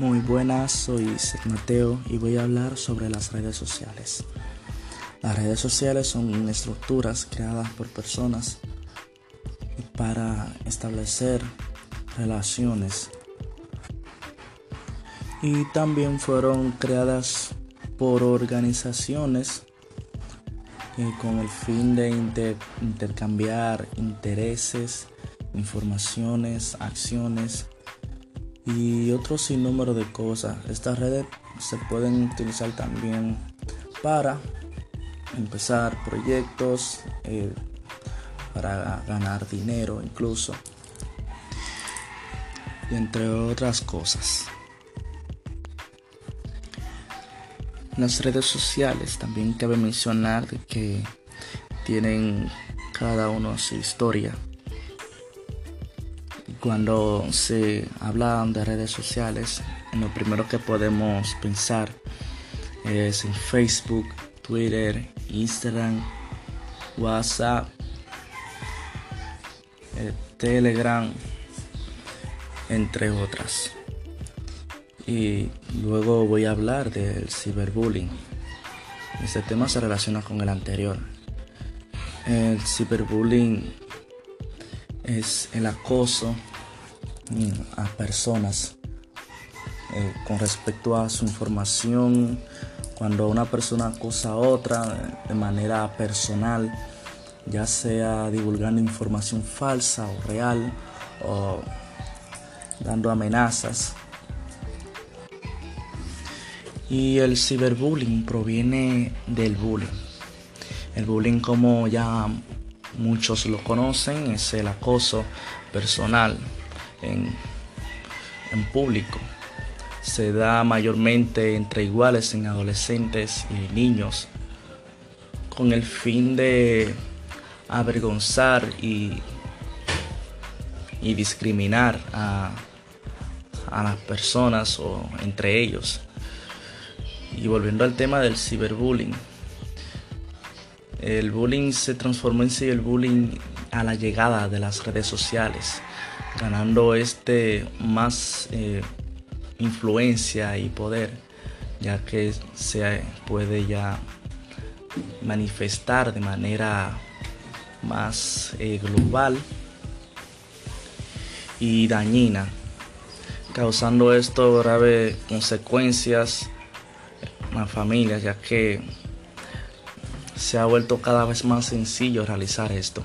Muy buenas, soy Mateo y voy a hablar sobre las redes sociales. Las redes sociales son estructuras creadas por personas para establecer relaciones y también fueron creadas por organizaciones eh, con el fin de intercambiar intereses, informaciones, acciones y otro sinnúmero de cosas. Estas redes se pueden utilizar también para empezar proyectos, eh, para ganar dinero incluso, y entre otras cosas. Las redes sociales también cabe mencionar que tienen cada uno su historia cuando se habla de redes sociales, lo primero que podemos pensar es en Facebook, Twitter, Instagram, WhatsApp, eh, Telegram, entre otras. Y luego voy a hablar del ciberbullying. Este tema se relaciona con el anterior. El ciberbullying es el acoso a personas eh, con respecto a su información. Cuando una persona acosa a otra de manera personal, ya sea divulgando información falsa o real o dando amenazas. Y el ciberbullying proviene del bullying. El bullying, como ya muchos lo conocen, es el acoso personal en, público. Se da mayormente entre iguales en adolescentes y niños con el fin de avergonzar y, y discriminar a, a las personas o entre ellos. Y volviendo al tema del ciberbullying, el bullying se transformó en sí el bullying a la llegada de las redes sociales ganando este más eh, influencia y poder, ya que se puede ya manifestar de manera más eh, global y dañina, causando esto graves consecuencias en las familias, ya que se ha vuelto cada vez más sencillo realizar esto.